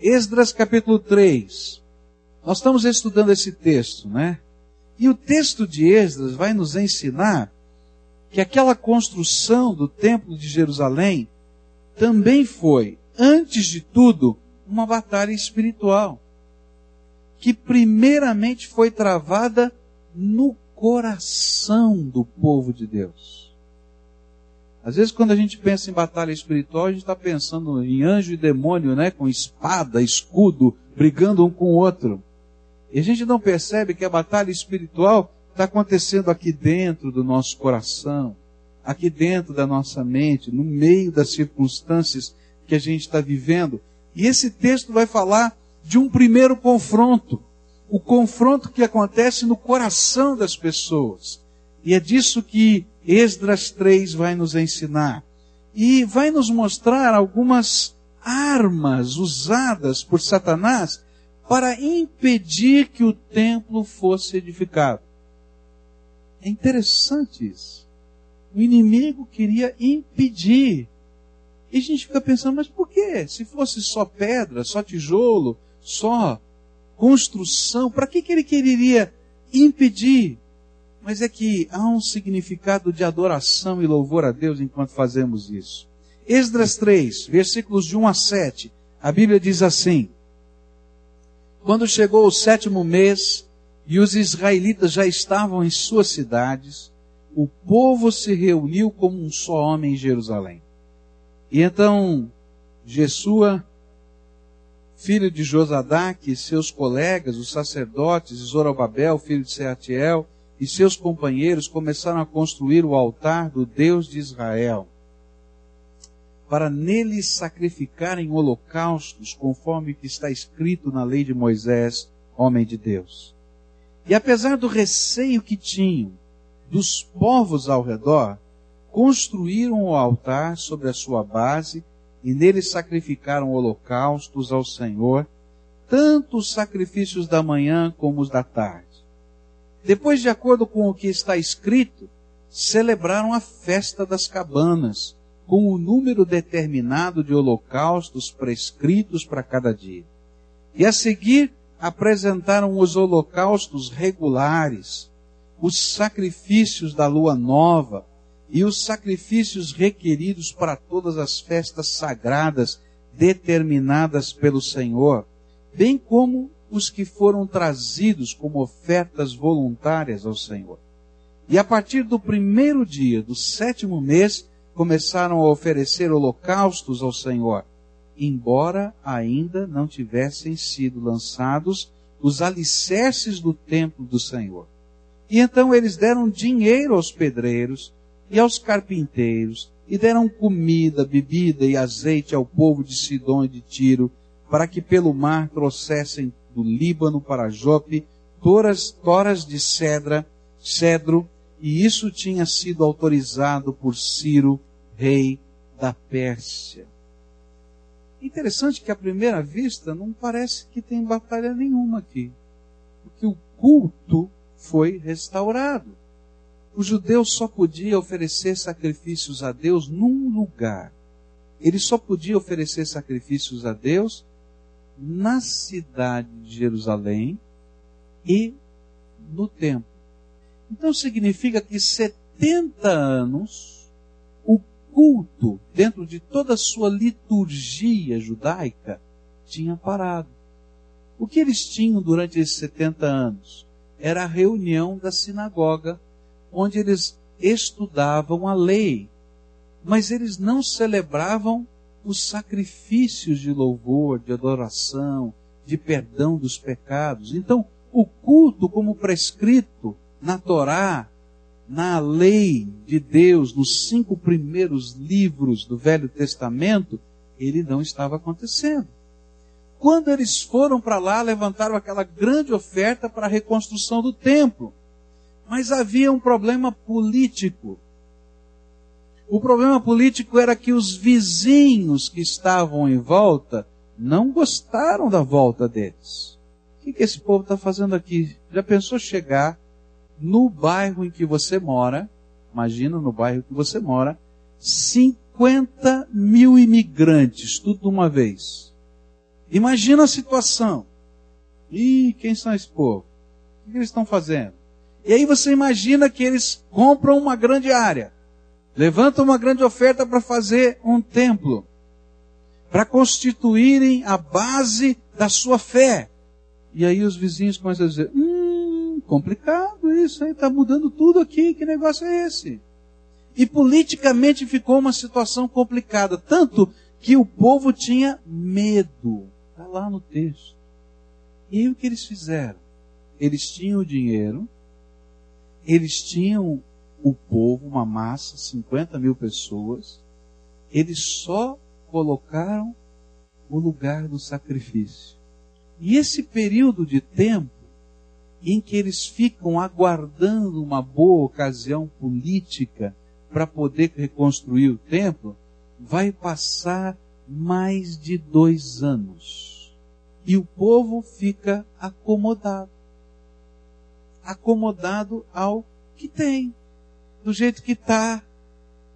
Esdras capítulo 3. Nós estamos estudando esse texto, né? E o texto de Esdras vai nos ensinar que aquela construção do templo de Jerusalém também foi, antes de tudo, uma batalha espiritual. Que primeiramente foi travada no coração do povo de Deus. Às vezes, quando a gente pensa em batalha espiritual, a gente está pensando em anjo e demônio, né? Com espada, escudo, brigando um com o outro. E a gente não percebe que a batalha espiritual está acontecendo aqui dentro do nosso coração, aqui dentro da nossa mente, no meio das circunstâncias que a gente está vivendo. E esse texto vai falar de um primeiro confronto, o confronto que acontece no coração das pessoas. E é disso que Esdras 3 vai nos ensinar. E vai nos mostrar algumas armas usadas por Satanás para impedir que o templo fosse edificado. É interessante isso. O inimigo queria impedir. E a gente fica pensando, mas por quê? Se fosse só pedra, só tijolo, só construção, para que, que ele quereria impedir? Mas é que há um significado de adoração e louvor a Deus enquanto fazemos isso. Esdras 3, versículos de 1 a 7, a Bíblia diz assim: Quando chegou o sétimo mês e os israelitas já estavam em suas cidades, o povo se reuniu como um só homem em Jerusalém. E então Jesua filho de Josadaque, e seus colegas, os sacerdotes, Zorobabel, filho de Seatiel, e seus companheiros começaram a construir o altar do Deus de Israel, para nele sacrificarem holocaustos, conforme que está escrito na lei de Moisés, homem de Deus. E apesar do receio que tinham dos povos ao redor, construíram o altar sobre a sua base e nele sacrificaram holocaustos ao Senhor, tanto os sacrifícios da manhã como os da tarde. Depois, de acordo com o que está escrito, celebraram a festa das cabanas, com o número determinado de holocaustos prescritos para cada dia. E a seguir, apresentaram os holocaustos regulares, os sacrifícios da lua nova, e os sacrifícios requeridos para todas as festas sagradas determinadas pelo Senhor, bem como os que foram trazidos como ofertas voluntárias ao Senhor. E a partir do primeiro dia do sétimo mês, começaram a oferecer holocaustos ao Senhor, embora ainda não tivessem sido lançados os alicerces do templo do Senhor. E então eles deram dinheiro aos pedreiros, e aos carpinteiros, e deram comida, bebida e azeite ao povo de Sidom e de Tiro, para que pelo mar trouxessem do Líbano para Jope toras, toras de cedra, cedro, e isso tinha sido autorizado por Ciro, rei da Pérsia. Interessante que à primeira vista não parece que tem batalha nenhuma aqui, porque o culto foi restaurado o judeu só podia oferecer sacrifícios a Deus num lugar. Ele só podia oferecer sacrifícios a Deus na cidade de Jerusalém e no templo. Então significa que 70 anos o culto dentro de toda a sua liturgia judaica tinha parado. O que eles tinham durante esses 70 anos? Era a reunião da sinagoga onde eles estudavam a lei, mas eles não celebravam os sacrifícios de louvor, de adoração, de perdão dos pecados. Então, o culto, como prescrito na Torá, na lei de Deus, nos cinco primeiros livros do Velho Testamento, ele não estava acontecendo. Quando eles foram para lá, levantaram aquela grande oferta para a reconstrução do templo. Mas havia um problema político. O problema político era que os vizinhos que estavam em volta não gostaram da volta deles. O que, que esse povo está fazendo aqui? Já pensou chegar no bairro em que você mora? Imagina no bairro que você mora, 50 mil imigrantes, tudo de uma vez. Imagina a situação. Ih, quem são esse povo? O que eles estão fazendo? E aí você imagina que eles compram uma grande área, levantam uma grande oferta para fazer um templo, para constituírem a base da sua fé. E aí os vizinhos começam a dizer: hum, complicado isso aí, está mudando tudo aqui, que negócio é esse? E politicamente ficou uma situação complicada, tanto que o povo tinha medo. Está lá no texto. E aí o que eles fizeram? Eles tinham o dinheiro, eles tinham o povo, uma massa, 50 mil pessoas, eles só colocaram o lugar do sacrifício. E esse período de tempo em que eles ficam aguardando uma boa ocasião política para poder reconstruir o templo, vai passar mais de dois anos. E o povo fica acomodado. Acomodado ao que tem. Do jeito que está.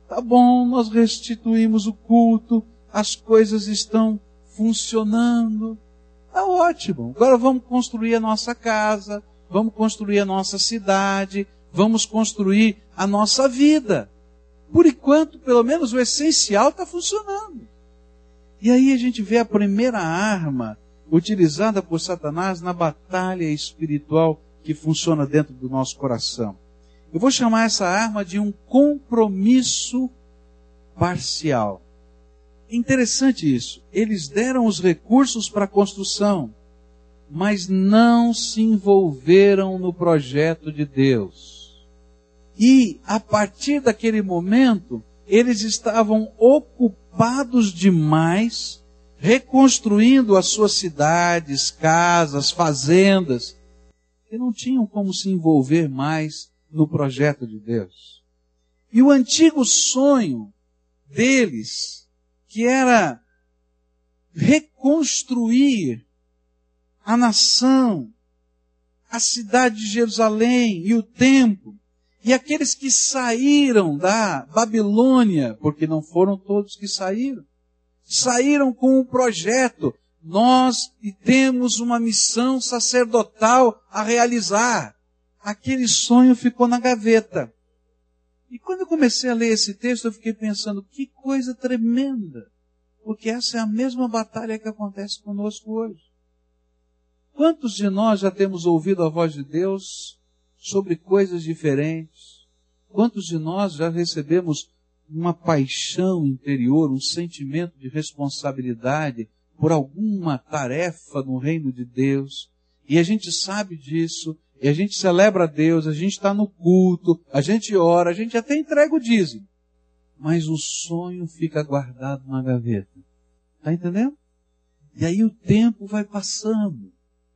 Tá bom, nós restituímos o culto, as coisas estão funcionando. Tá ótimo. Agora vamos construir a nossa casa, vamos construir a nossa cidade, vamos construir a nossa vida. Por enquanto, pelo menos o essencial está funcionando. E aí a gente vê a primeira arma utilizada por Satanás na batalha espiritual que funciona dentro do nosso coração. Eu vou chamar essa arma de um compromisso parcial. Interessante isso. Eles deram os recursos para a construção, mas não se envolveram no projeto de Deus. E a partir daquele momento, eles estavam ocupados demais reconstruindo as suas cidades, casas, fazendas, e não tinham como se envolver mais no projeto de Deus. E o antigo sonho deles, que era reconstruir a nação, a cidade de Jerusalém e o templo, e aqueles que saíram da Babilônia, porque não foram todos que saíram, saíram com um projeto. Nós temos uma missão sacerdotal a realizar. Aquele sonho ficou na gaveta. E quando eu comecei a ler esse texto, eu fiquei pensando, que coisa tremenda. Porque essa é a mesma batalha que acontece conosco hoje. Quantos de nós já temos ouvido a voz de Deus sobre coisas diferentes. Quantos de nós já recebemos uma paixão interior, um sentimento de responsabilidade por alguma tarefa no reino de Deus? E a gente sabe disso, e a gente celebra a Deus, a gente está no culto, a gente ora, a gente até entrega o dízimo. Mas o sonho fica guardado na gaveta. Está entendendo? E aí o tempo vai passando.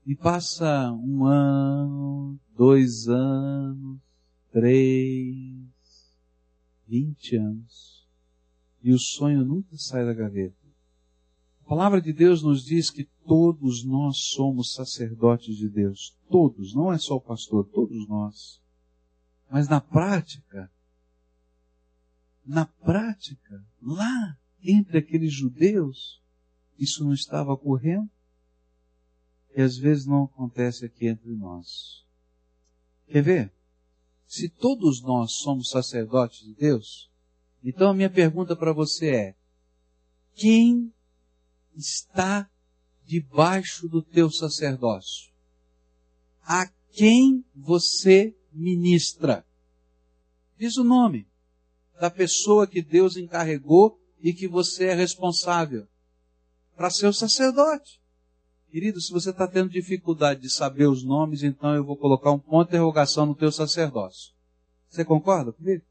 E passa um ano, dois anos, três, vinte anos. E o sonho nunca sai da gaveta. A palavra de Deus nos diz que todos nós somos sacerdotes de Deus. Todos, não é só o pastor, todos nós. Mas na prática, na prática, lá entre aqueles judeus, isso não estava ocorrendo e às vezes não acontece aqui entre nós. Quer ver? Se todos nós somos sacerdotes de Deus, então a minha pergunta para você é: quem está debaixo do teu sacerdócio? A quem você ministra? Diz o nome da pessoa que Deus encarregou e que você é responsável para ser o sacerdote. Querido, se você está tendo dificuldade de saber os nomes, então eu vou colocar um ponto de interrogação no teu sacerdócio. Você concorda comigo?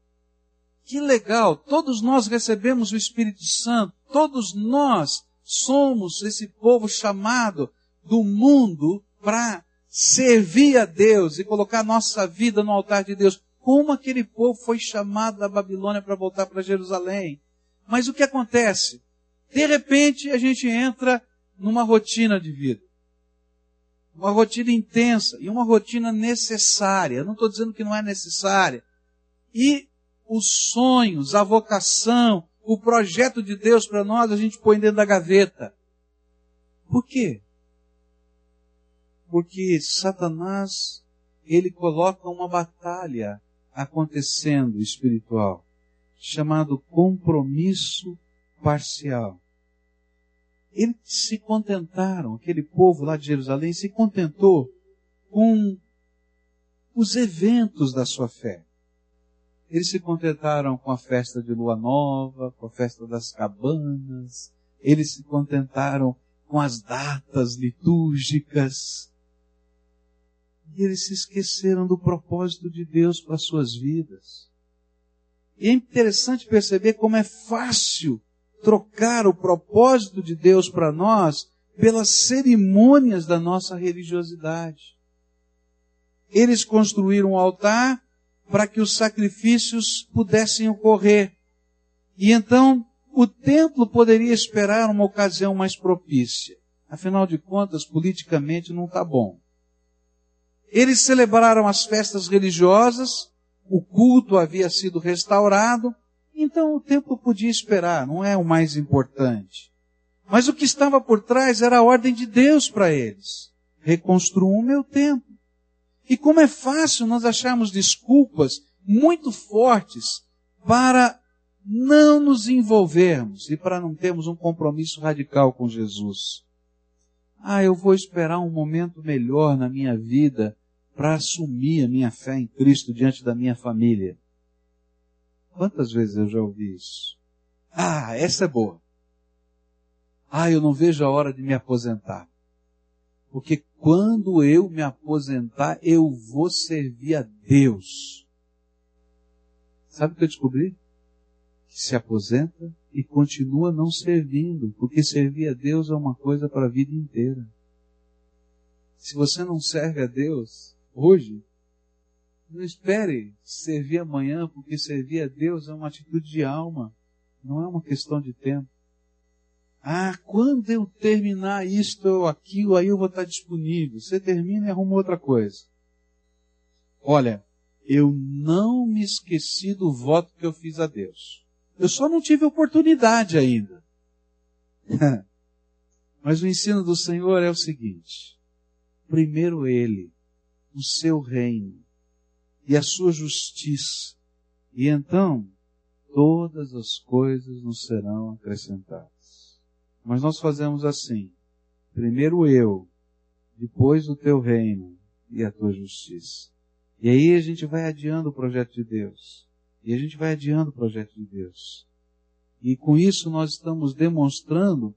Que legal! Todos nós recebemos o Espírito Santo, todos nós somos esse povo chamado do mundo para servir a Deus e colocar nossa vida no altar de Deus. Como aquele povo foi chamado da Babilônia para voltar para Jerusalém. Mas o que acontece? De repente a gente entra numa rotina de vida. Uma rotina intensa e uma rotina necessária. Eu não estou dizendo que não é necessária. E os sonhos, a vocação, o projeto de Deus para nós, a gente põe dentro da gaveta. Por quê? Porque Satanás, ele coloca uma batalha acontecendo espiritual, chamado compromisso parcial. Eles se contentaram, aquele povo lá de Jerusalém se contentou com os eventos da sua fé. Eles se contentaram com a festa de lua nova, com a festa das cabanas, eles se contentaram com as datas litúrgicas. E eles se esqueceram do propósito de Deus para suas vidas. E é interessante perceber como é fácil trocar o propósito de Deus para nós pelas cerimônias da nossa religiosidade. Eles construíram um altar para que os sacrifícios pudessem ocorrer. E então o templo poderia esperar uma ocasião mais propícia. Afinal de contas, politicamente não está bom. Eles celebraram as festas religiosas, o culto havia sido restaurado, então o templo podia esperar, não é o mais importante. Mas o que estava por trás era a ordem de Deus para eles. Reconstruam o meu templo. E como é fácil nós acharmos desculpas muito fortes para não nos envolvermos e para não termos um compromisso radical com Jesus. Ah, eu vou esperar um momento melhor na minha vida para assumir a minha fé em Cristo diante da minha família. Quantas vezes eu já ouvi isso? Ah, essa é boa. Ah, eu não vejo a hora de me aposentar. Porque quando eu me aposentar, eu vou servir a Deus. Sabe o que eu descobri? Que se aposenta e continua não servindo, porque servir a Deus é uma coisa para a vida inteira. Se você não serve a Deus hoje, não espere servir amanhã, porque servir a Deus é uma atitude de alma, não é uma questão de tempo. Ah, quando eu terminar isto ou aquilo, aí eu vou estar disponível. Você termina e arruma outra coisa. Olha, eu não me esqueci do voto que eu fiz a Deus. Eu só não tive oportunidade ainda. Mas o ensino do Senhor é o seguinte: primeiro Ele, o seu reino, e a sua justiça. E então todas as coisas nos serão acrescentadas. Mas nós fazemos assim: primeiro eu, depois o teu reino e a tua justiça. E aí a gente vai adiando o projeto de Deus. E a gente vai adiando o projeto de Deus. E com isso nós estamos demonstrando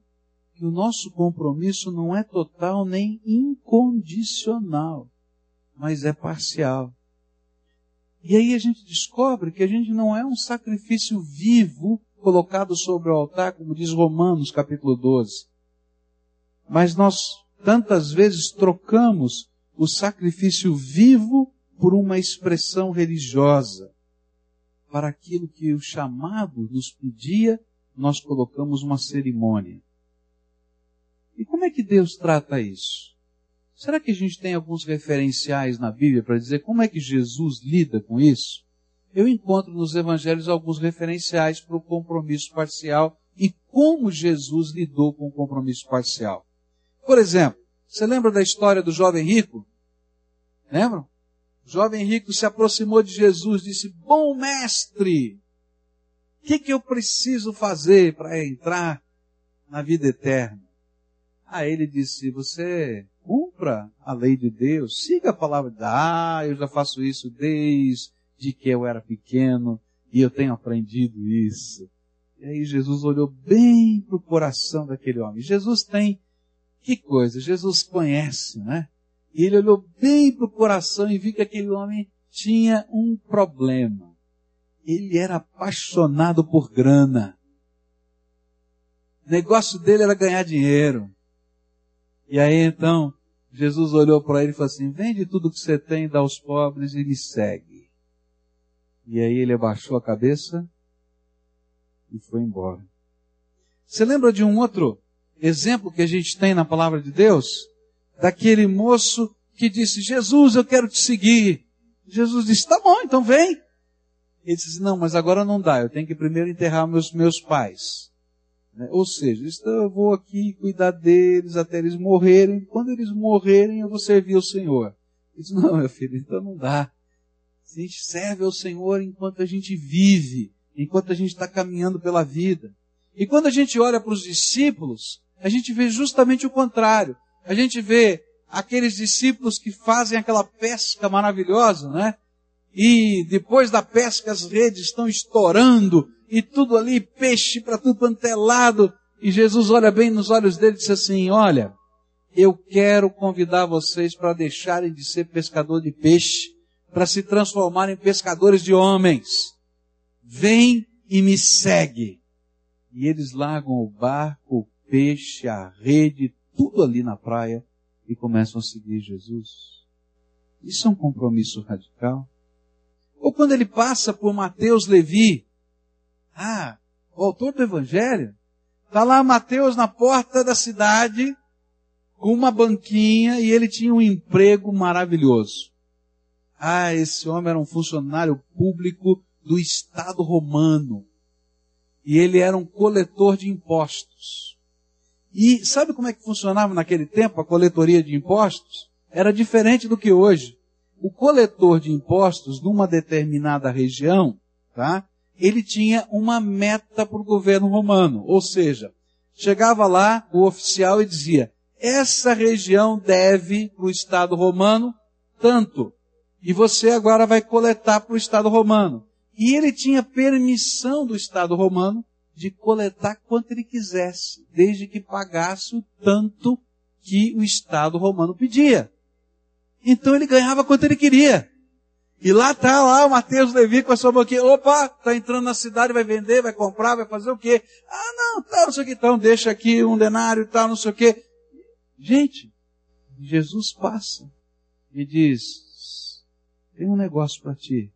que o nosso compromisso não é total nem incondicional, mas é parcial. E aí a gente descobre que a gente não é um sacrifício vivo colocado sobre o altar, como diz Romanos capítulo 12. Mas nós tantas vezes trocamos o sacrifício vivo por uma expressão religiosa. Para aquilo que o chamado nos pedia, nós colocamos uma cerimônia. E como é que Deus trata isso? Será que a gente tem alguns referenciais na Bíblia para dizer como é que Jesus lida com isso? Eu encontro nos evangelhos alguns referenciais para o compromisso parcial e como Jesus lidou com o compromisso parcial. Por exemplo, você lembra da história do jovem rico? Lembram? O jovem rico se aproximou de Jesus e disse: Bom mestre, o que, que eu preciso fazer para entrar na vida eterna? Aí ele disse: Você cumpra a lei de Deus, siga a palavra de Deus. Ah, eu já faço isso desde que eu era pequeno e eu tenho aprendido isso. E aí Jesus olhou bem para o coração daquele homem. Jesus tem, que coisa, Jesus conhece, né? E ele olhou bem para o coração e viu que aquele homem tinha um problema. Ele era apaixonado por grana. O negócio dele era ganhar dinheiro. E aí então, Jesus olhou para ele e falou assim: Vende tudo que você tem, dá aos pobres e me segue. E aí ele abaixou a cabeça e foi embora. Você lembra de um outro exemplo que a gente tem na palavra de Deus? Daquele moço que disse: Jesus, eu quero te seguir. Jesus disse: Tá bom, então vem. Ele disse: Não, mas agora não dá, eu tenho que primeiro enterrar meus, meus pais. Né? Ou seja, eu vou aqui cuidar deles até eles morrerem. Quando eles morrerem, eu vou servir o Senhor. Ele disse, não, meu filho, então não dá. A gente serve ao Senhor enquanto a gente vive, enquanto a gente está caminhando pela vida. E quando a gente olha para os discípulos, a gente vê justamente o contrário. A gente vê aqueles discípulos que fazem aquela pesca maravilhosa, né? E depois da pesca as redes estão estourando e tudo ali, peixe para tudo quanto é lado. E Jesus olha bem nos olhos dele e diz assim, olha, eu quero convidar vocês para deixarem de ser pescador de peixe, para se transformarem em pescadores de homens. Vem e me segue. E eles largam o barco, o peixe, a rede, tudo ali na praia e começam a seguir Jesus. Isso é um compromisso radical. Ou quando ele passa por Mateus Levi, ah, o autor do Evangelho, está lá Mateus na porta da cidade, com uma banquinha, e ele tinha um emprego maravilhoso. Ah, esse homem era um funcionário público do Estado romano. E ele era um coletor de impostos. E sabe como é que funcionava naquele tempo a coletoria de impostos? Era diferente do que hoje. O coletor de impostos numa determinada região, tá? Ele tinha uma meta para o governo romano. Ou seja, chegava lá o oficial e dizia, essa região deve para o Estado romano tanto. E você agora vai coletar para o Estado romano. E ele tinha permissão do Estado romano de coletar quanto ele quisesse, desde que pagasse o tanto que o Estado romano pedia. Então ele ganhava quanto ele queria. E lá tá lá o Mateus Levi com a sua boquinha, opa, tá entrando na cidade, vai vender, vai comprar, vai fazer o quê? Ah, não, tá, não sei o que, então deixa aqui um denário e tal, não sei o quê. Gente, Jesus passa e diz, tem um negócio para ti.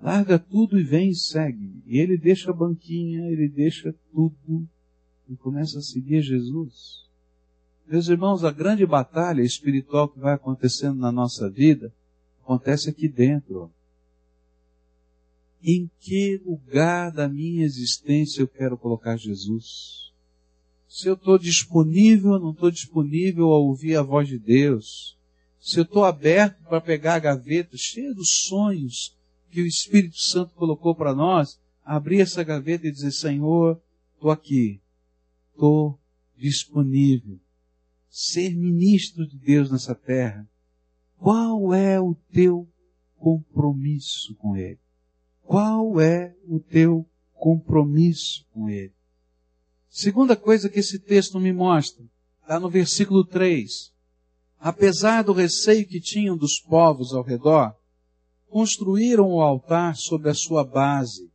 Larga tudo e vem e segue. E ele deixa a banquinha, ele deixa tudo e começa a seguir Jesus. Meus irmãos, a grande batalha espiritual que vai acontecendo na nossa vida acontece aqui dentro. Em que lugar da minha existência eu quero colocar Jesus? Se eu estou disponível ou não estou disponível a ouvir a voz de Deus? Se eu estou aberto para pegar a gaveta cheia dos sonhos que o Espírito Santo colocou para nós, abrir essa gaveta e dizer, Senhor, estou aqui, estou disponível. Ser ministro de Deus nessa terra. Qual é o teu compromisso com Ele? Qual é o teu compromisso com Ele? Segunda coisa que esse texto me mostra, está no versículo 3. Apesar do receio que tinham dos povos ao redor, construíram o altar sobre a sua base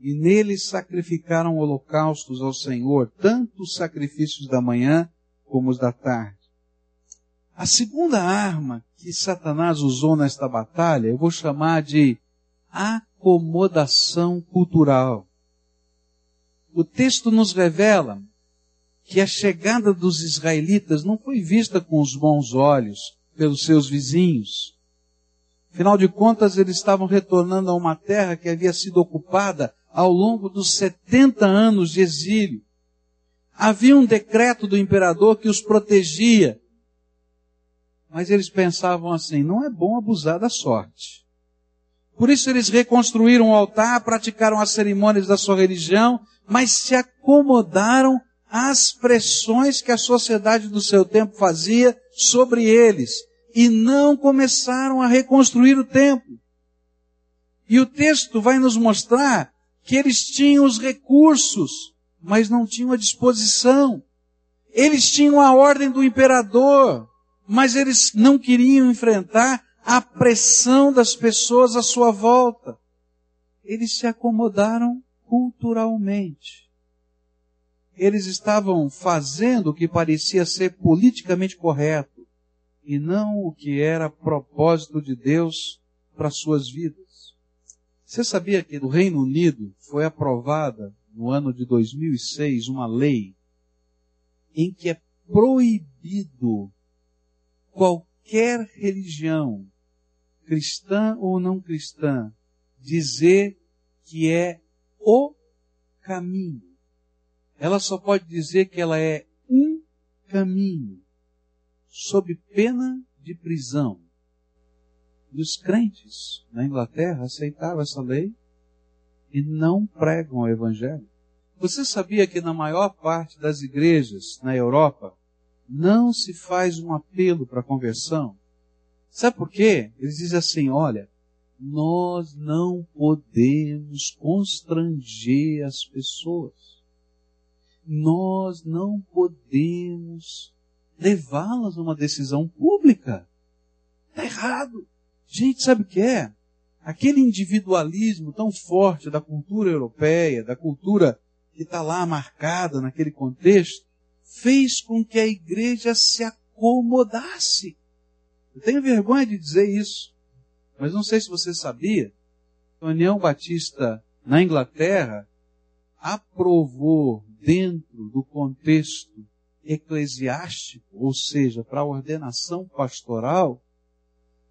e nele sacrificaram holocaustos ao Senhor, tanto os sacrifícios da manhã como os da tarde. A segunda arma que Satanás usou nesta batalha, eu vou chamar de acomodação cultural. O texto nos revela que a chegada dos israelitas não foi vista com os bons olhos pelos seus vizinhos. Afinal de contas, eles estavam retornando a uma terra que havia sido ocupada ao longo dos 70 anos de exílio. Havia um decreto do imperador que os protegia. Mas eles pensavam assim, não é bom abusar da sorte. Por isso eles reconstruíram o altar, praticaram as cerimônias da sua religião, mas se acomodaram às pressões que a sociedade do seu tempo fazia sobre eles e não começaram a reconstruir o templo. E o texto vai nos mostrar que eles tinham os recursos, mas não tinham a disposição. Eles tinham a ordem do imperador, mas eles não queriam enfrentar a pressão das pessoas à sua volta. Eles se acomodaram culturalmente. Eles estavam fazendo o que parecia ser politicamente correto e não o que era propósito de Deus para suas vidas. Você sabia que no Reino Unido foi aprovada no ano de 2006 uma lei em que é proibido qualquer religião, cristã ou não cristã, dizer que é o caminho. Ela só pode dizer que ela é um caminho, sob pena de prisão. E os crentes na Inglaterra aceitaram essa lei e não pregam o Evangelho. Você sabia que na maior parte das igrejas na Europa não se faz um apelo para conversão? Sabe por quê? Eles dizem assim: olha, nós não podemos constranger as pessoas. Nós não podemos levá-las a uma decisão pública. Está errado. Gente, sabe o que é? Aquele individualismo tão forte da cultura europeia, da cultura que está lá marcada naquele contexto, fez com que a igreja se acomodasse. Eu tenho vergonha de dizer isso, mas não sei se você sabia, a União Batista na Inglaterra aprovou dentro do contexto eclesiástico, ou seja, para a ordenação pastoral,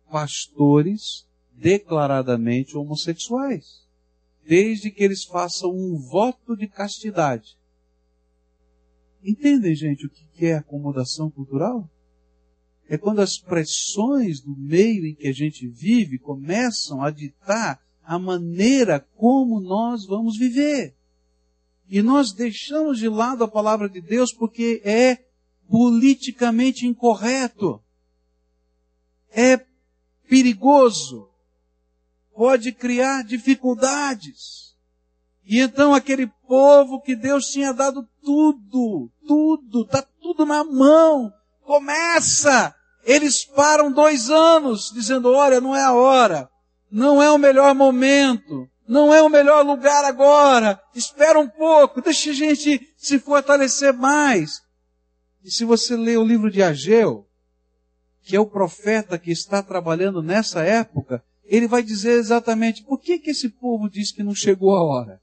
pastores declaradamente homossexuais desde que eles façam um voto de castidade. Entendem, gente, o que é acomodação cultural? É quando as pressões do meio em que a gente vive começam a ditar a maneira como nós vamos viver. E nós deixamos de lado a palavra de Deus porque é politicamente incorreto. É perigoso pode criar dificuldades. E então aquele povo que Deus tinha dado tudo, tudo, tá tudo na mão, começa. Eles param dois anos dizendo, olha, não é a hora, não é o melhor momento, não é o melhor lugar agora, espera um pouco, deixa a gente se fortalecer mais. E se você ler o livro de Ageu, que é o profeta que está trabalhando nessa época, ele vai dizer exatamente por que, que esse povo diz que não chegou a hora.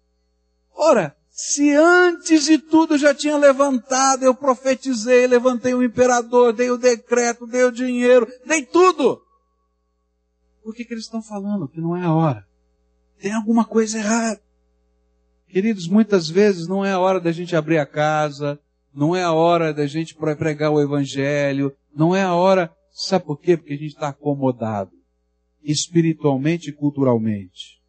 Ora, se antes de tudo já tinha levantado, eu profetizei, levantei o imperador, dei o decreto, dei o dinheiro, dei tudo. Por que, que eles estão falando que não é a hora? Tem alguma coisa errada. Queridos, muitas vezes não é a hora da gente abrir a casa, não é a hora da gente pregar o evangelho, não é a hora, sabe por quê? Porque a gente está acomodado espiritualmente e culturalmente.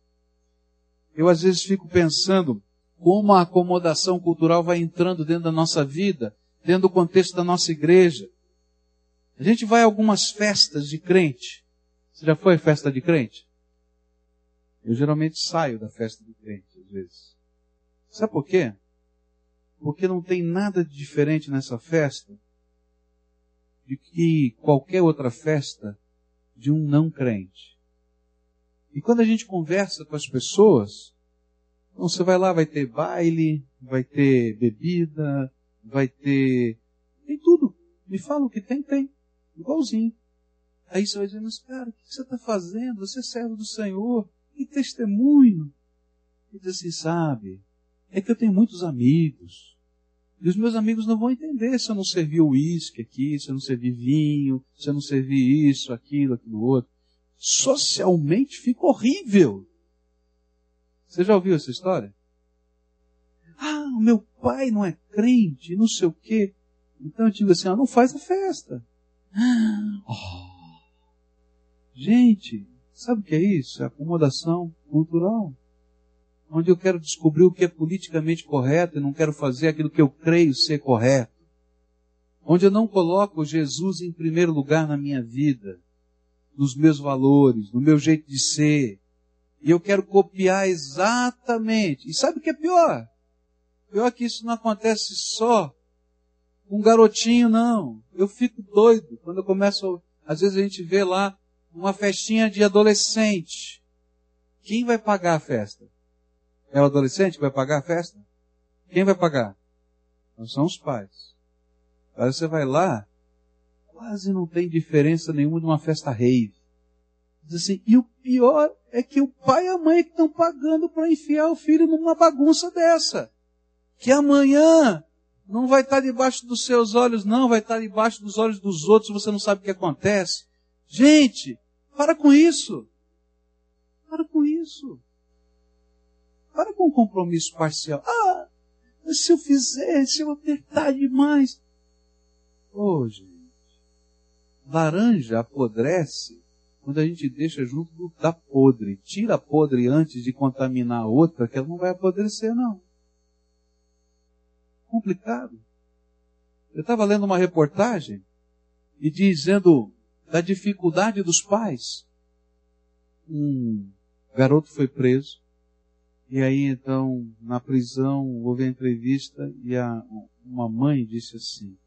Eu às vezes fico pensando como a acomodação cultural vai entrando dentro da nossa vida, dentro do contexto da nossa igreja. A gente vai a algumas festas de crente. Você já foi festa de crente? Eu geralmente saio da festa de crente, às vezes. Sabe por quê? Porque não tem nada de diferente nessa festa de que qualquer outra festa de um não crente. E quando a gente conversa com as pessoas, então você vai lá, vai ter baile, vai ter bebida, vai ter. Tem tudo. Me fala o que tem, tem. Igualzinho. Aí você vai dizendo, mas cara, o que você está fazendo? Você é servo do Senhor. Que testemunho. E diz assim, sabe, é que eu tenho muitos amigos. E os meus amigos não vão entender se eu não servir uísque aqui, se eu não servir vinho, se eu não servir isso, aquilo, aquilo outro. Socialmente fica horrível. Você já ouviu essa história? Ah, o meu pai não é crente, não sei o quê. Então eu digo assim, ah, não faz a festa. Oh. Gente, sabe o que é isso? É acomodação cultural onde eu quero descobrir o que é politicamente correto e não quero fazer aquilo que eu creio ser correto, onde eu não coloco Jesus em primeiro lugar na minha vida, nos meus valores, no meu jeito de ser, e eu quero copiar exatamente. E sabe o que é pior? Pior que isso não acontece só com um garotinho, não. Eu fico doido quando eu começo, às vezes a gente vê lá uma festinha de adolescente. Quem vai pagar a festa? É o adolescente que vai pagar a festa? Quem vai pagar? Não são os pais. Aí você vai lá, quase não tem diferença nenhuma de uma festa rave. Diz assim, e o pior é que o pai e a mãe que estão pagando para enfiar o filho numa bagunça dessa. Que amanhã não vai estar debaixo dos seus olhos, não, vai estar debaixo dos olhos dos outros, você não sabe o que acontece. Gente, para com isso. Para com isso. Para com um compromisso parcial. Ah, Mas se eu fizer, se eu apertar demais. Ô, oh, gente. Laranja apodrece quando a gente deixa junto do, da podre. Tira a podre antes de contaminar a outra, que ela não vai apodrecer, não. Complicado. Eu estava lendo uma reportagem e dizendo da dificuldade dos pais. Um garoto foi preso, e aí então, na prisão, houve a entrevista e a, uma mãe disse assim: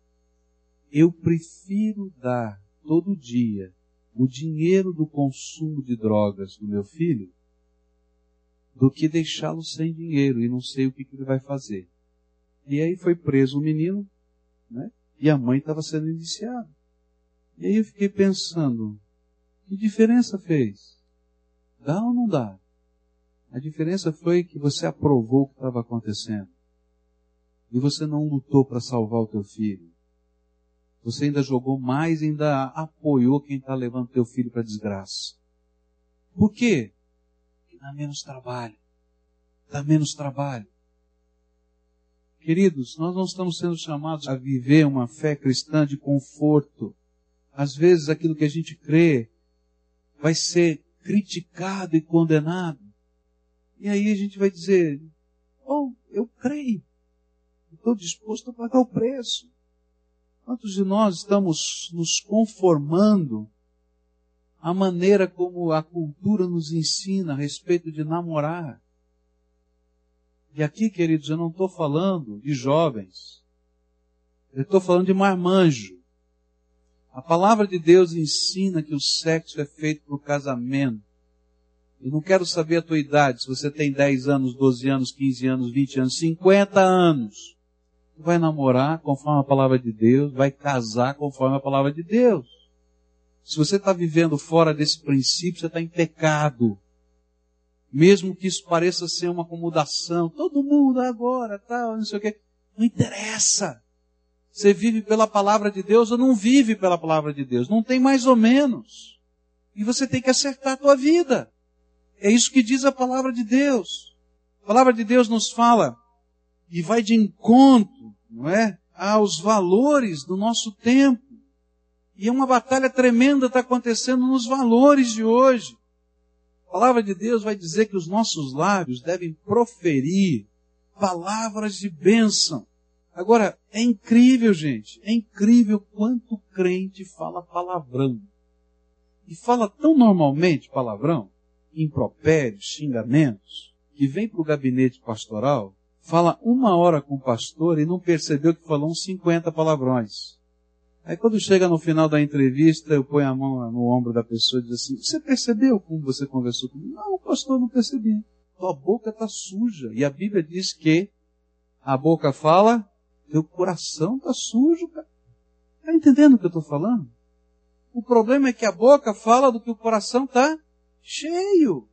Eu prefiro dar todo dia o dinheiro do consumo de drogas do meu filho do que deixá-lo sem dinheiro e não sei o que, que ele vai fazer. E aí foi preso o menino, né? E a mãe estava sendo indiciada. E aí eu fiquei pensando, que diferença fez? Dá ou não dá? A diferença foi que você aprovou o que estava acontecendo. E você não lutou para salvar o teu filho. Você ainda jogou mais, ainda apoiou quem está levando teu filho para desgraça. Por quê? Porque dá menos trabalho. Dá menos trabalho. Queridos, nós não estamos sendo chamados a viver uma fé cristã de conforto. Às vezes aquilo que a gente crê vai ser criticado e condenado. E aí a gente vai dizer, oh, eu creio. Estou disposto a pagar o preço. Quantos de nós estamos nos conformando à maneira como a cultura nos ensina a respeito de namorar? E aqui, queridos, eu não estou falando de jovens. Eu estou falando de marmanjo. A palavra de Deus ensina que o sexo é feito para o casamento. E não quero saber a tua idade, se você tem 10 anos, 12 anos, 15 anos, 20 anos, 50 anos. Tu vai namorar conforme a palavra de Deus, vai casar conforme a palavra de Deus. Se você está vivendo fora desse princípio, você está em pecado mesmo que isso pareça ser uma acomodação, todo mundo agora, tal, não sei o quê, não interessa. Você vive pela palavra de Deus ou não vive pela palavra de Deus? Não tem mais ou menos. E você tem que acertar a tua vida. É isso que diz a palavra de Deus. A palavra de Deus nos fala e vai de encontro, não é? Aos valores do nosso tempo. E é uma batalha tremenda está acontecendo nos valores de hoje. A palavra de Deus vai dizer que os nossos lábios devem proferir palavras de bênção. Agora, é incrível, gente, é incrível quanto crente fala palavrão. E fala tão normalmente palavrão, impropérios, xingamentos, que vem para o gabinete pastoral, fala uma hora com o pastor e não percebeu que falou uns 50 palavrões. Aí quando chega no final da entrevista, eu ponho a mão no ombro da pessoa e diz assim, você percebeu como você conversou comigo? Não, pastor, não percebi. Tua boca está suja. E a Bíblia diz que a boca fala, teu coração está sujo, cara. Está entendendo o que eu estou falando? O problema é que a boca fala do que o coração está cheio.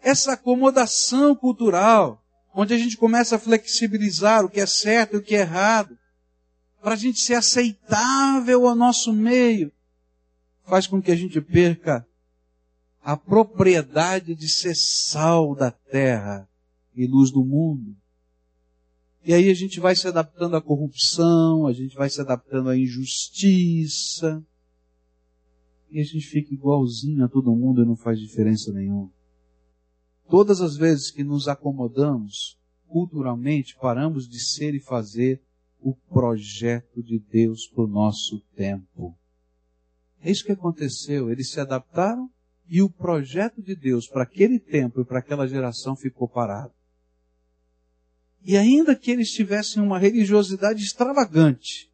Essa acomodação cultural, onde a gente começa a flexibilizar o que é certo e o que é errado, para a gente ser aceitável ao nosso meio, faz com que a gente perca a propriedade de ser sal da terra e luz do mundo. E aí a gente vai se adaptando à corrupção, a gente vai se adaptando à injustiça, e a gente fica igualzinho a todo mundo e não faz diferença nenhuma. Todas as vezes que nos acomodamos culturalmente, paramos de ser e fazer o projeto de Deus para o nosso tempo. É isso que aconteceu. Eles se adaptaram e o projeto de Deus para aquele tempo e para aquela geração ficou parado. E ainda que eles tivessem uma religiosidade extravagante,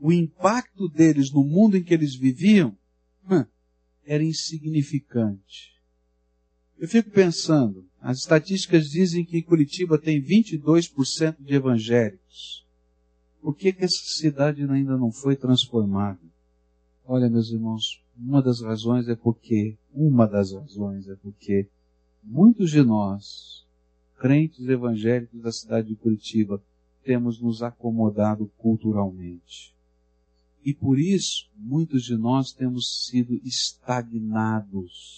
o impacto deles no mundo em que eles viviam era insignificante. Eu fico pensando, as estatísticas dizem que Curitiba tem 22% de evangélicos. Por que, que essa cidade ainda não foi transformada? Olha, meus irmãos, uma das razões é porque, uma das razões é porque muitos de nós, crentes evangélicos da cidade de Curitiba, temos nos acomodado culturalmente. E por isso, muitos de nós temos sido estagnados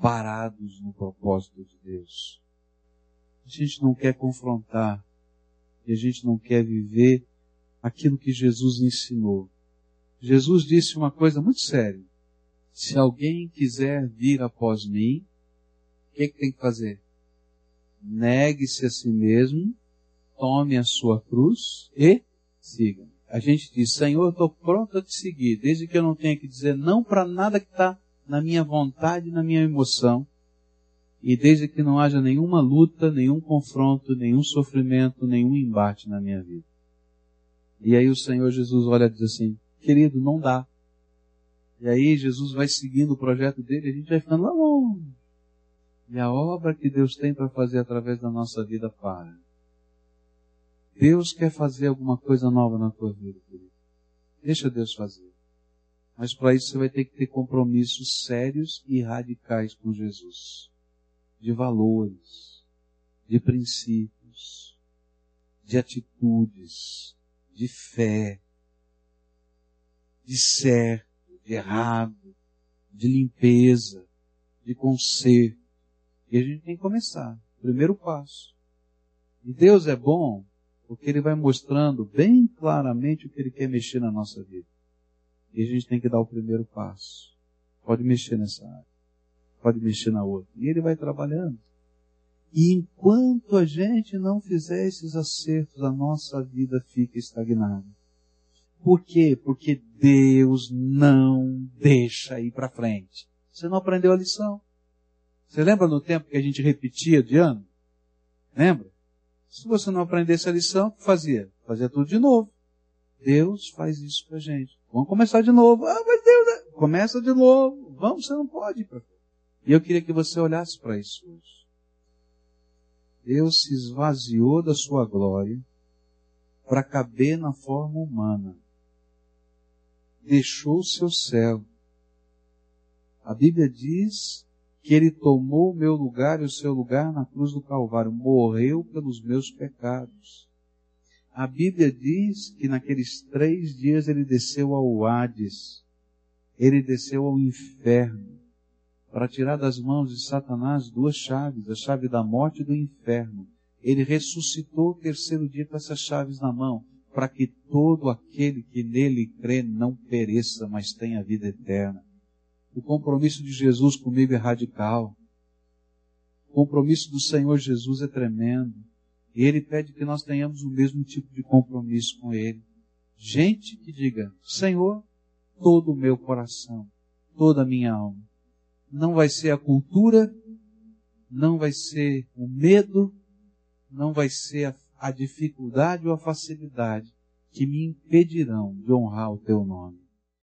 parados no propósito de Deus. a gente não quer confrontar e a gente não quer viver aquilo que Jesus ensinou. Jesus disse uma coisa muito séria. Se alguém quiser vir após mim, o que, que tem que fazer? Negue-se a si mesmo, tome a sua cruz e siga. A gente diz, Senhor, eu estou pronto a te seguir, desde que eu não tenha que dizer não para nada que está na minha vontade, na minha emoção, e desde que não haja nenhuma luta, nenhum confronto, nenhum sofrimento, nenhum embate na minha vida. E aí o Senhor Jesus olha e diz assim, querido, não dá. E aí Jesus vai seguindo o projeto dele, a gente vai ficando lá longe. E a obra que Deus tem para fazer através da nossa vida para. Deus quer fazer alguma coisa nova na tua vida, querido. Deixa Deus fazer. Mas para isso você vai ter que ter compromissos sérios e radicais com Jesus de valores, de princípios, de atitudes, de fé, de certo, de errado, de limpeza, de conserto. E a gente tem que começar. Primeiro passo. E Deus é bom porque Ele vai mostrando bem claramente o que Ele quer mexer na nossa vida. E a gente tem que dar o primeiro passo. Pode mexer nessa área pode mexer na outra. E ele vai trabalhando. E enquanto a gente não fizer esses acertos, a nossa vida fica estagnada. Por quê? Porque Deus não deixa ir para frente. Você não aprendeu a lição. Você lembra no tempo que a gente repetia de ano? Lembra? Se você não aprendesse a lição, o que fazia? Fazia tudo de novo. Deus faz isso pra gente. Vamos começar de novo. Ah, mas Deus, né? começa de novo. Vamos, você não pode. E eu queria que você olhasse para isso hoje. Deus se esvaziou da sua glória para caber na forma humana. Deixou o seu céu. A Bíblia diz que ele tomou o meu lugar e o seu lugar na cruz do Calvário, morreu pelos meus pecados. A Bíblia diz que naqueles três dias ele desceu ao Hades, ele desceu ao inferno para tirar das mãos de Satanás duas chaves, a chave da morte e do inferno. Ele ressuscitou o terceiro dia com essas chaves na mão, para que todo aquele que nele crê não pereça, mas tenha vida eterna. O compromisso de Jesus comigo é radical. O compromisso do Senhor Jesus é tremendo. E Ele pede que nós tenhamos o mesmo tipo de compromisso com Ele. Gente que diga, Senhor, todo o meu coração, toda a minha alma, não vai ser a cultura, não vai ser o medo, não vai ser a, a dificuldade ou a facilidade que me impedirão de honrar o teu nome.